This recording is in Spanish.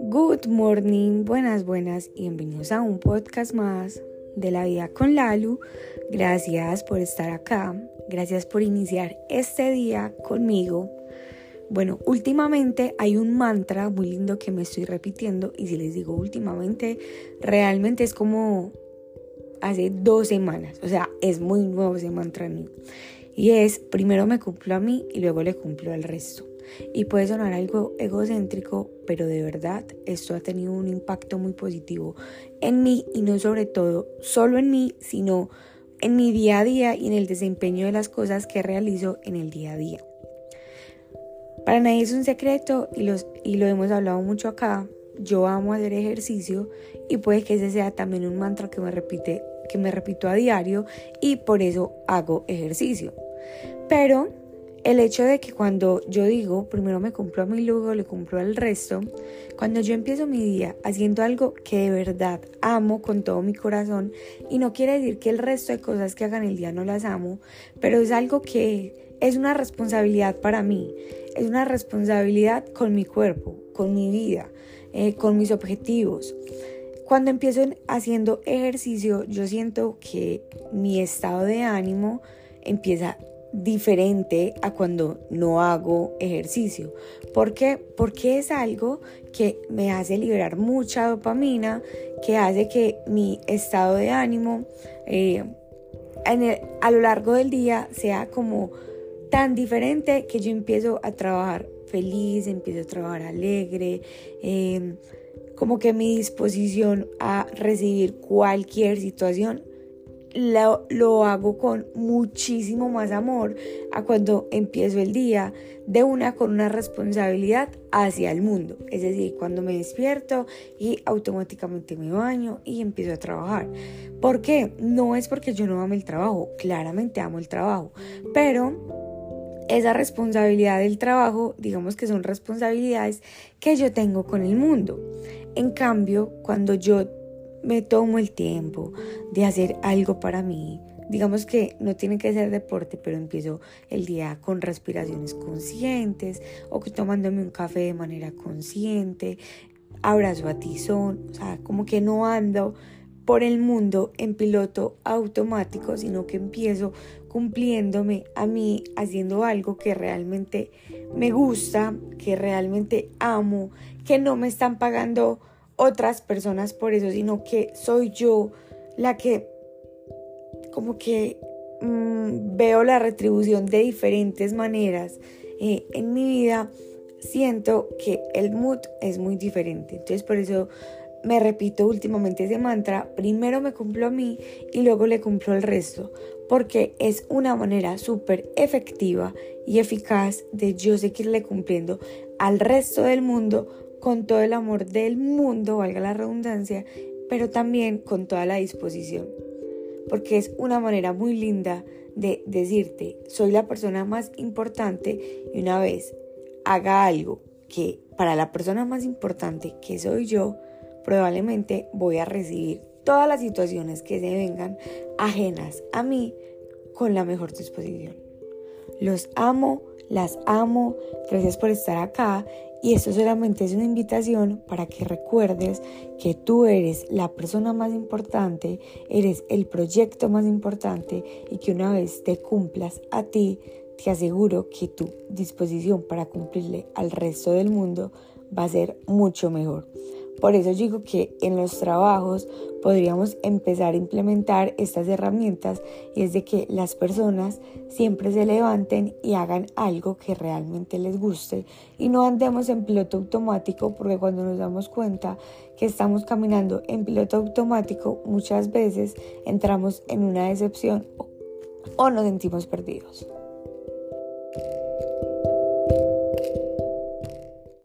Good morning, buenas, buenas y bienvenidos a un podcast más de la vida con Lalu. Gracias por estar acá, gracias por iniciar este día conmigo. Bueno, últimamente hay un mantra muy lindo que me estoy repitiendo y si les digo últimamente, realmente es como hace dos semanas, o sea, es muy nuevo ese mantra en mí. Y es, primero me cumplo a mí y luego le cumplo al resto. Y puede sonar algo egocéntrico, pero de verdad esto ha tenido un impacto muy positivo en mí y no sobre todo solo en mí, sino en mi día a día y en el desempeño de las cosas que realizo en el día a día. Para nadie es un secreto y, los, y lo hemos hablado mucho acá. Yo amo hacer ejercicio y puede que ese sea también un mantra que me repite que me repito a diario y por eso hago ejercicio. Pero el hecho de que cuando yo digo, primero me cumplo a mí, luego le cumplo al resto, cuando yo empiezo mi día haciendo algo que de verdad amo con todo mi corazón, y no quiere decir que el resto de cosas que hagan el día no las amo, pero es algo que es una responsabilidad para mí, es una responsabilidad con mi cuerpo, con mi vida, eh, con mis objetivos. Cuando empiezo haciendo ejercicio, yo siento que mi estado de ánimo empieza diferente a cuando no hago ejercicio. ¿Por qué? Porque es algo que me hace liberar mucha dopamina, que hace que mi estado de ánimo eh, a lo largo del día sea como tan diferente que yo empiezo a trabajar feliz, empiezo a trabajar alegre, em, como que mi disposición a recibir cualquier situación lo, lo, hago con muchísimo más amor a cuando empiezo el día de una con una responsabilidad hacia el mundo. Es decir, cuando me despierto y automáticamente me baño y empiezo a trabajar. ¿Por qué? No es porque yo no amo el trabajo, claramente amo el trabajo, pero esa responsabilidad del trabajo, digamos que son responsabilidades que yo tengo con el mundo. En cambio, cuando yo me tomo el tiempo de hacer algo para mí, digamos que no tiene que ser deporte, pero empiezo el día con respiraciones conscientes o tomándome un café de manera consciente, abrazo a tizón, o sea, como que no ando por el mundo en piloto automático, sino que empiezo cumpliéndome a mí, haciendo algo que realmente me gusta, que realmente amo, que no me están pagando otras personas por eso, sino que soy yo la que como que mm, veo la retribución de diferentes maneras eh, en mi vida, siento que el mood es muy diferente. Entonces por eso me repito últimamente ese mantra, primero me cumplo a mí y luego le cumplo al resto, porque es una manera súper efectiva y eficaz de yo seguirle cumpliendo al resto del mundo con todo el amor del mundo, valga la redundancia, pero también con toda la disposición, porque es una manera muy linda de decirte, soy la persona más importante y una vez haga algo que para la persona más importante que soy yo, probablemente voy a recibir todas las situaciones que se vengan ajenas a mí con la mejor disposición. Los amo, las amo, gracias por estar acá y esto solamente es una invitación para que recuerdes que tú eres la persona más importante, eres el proyecto más importante y que una vez te cumplas a ti, te aseguro que tu disposición para cumplirle al resto del mundo va a ser mucho mejor. Por eso digo que en los trabajos podríamos empezar a implementar estas herramientas y es de que las personas siempre se levanten y hagan algo que realmente les guste y no andemos en piloto automático porque cuando nos damos cuenta que estamos caminando en piloto automático muchas veces entramos en una decepción o nos sentimos perdidos.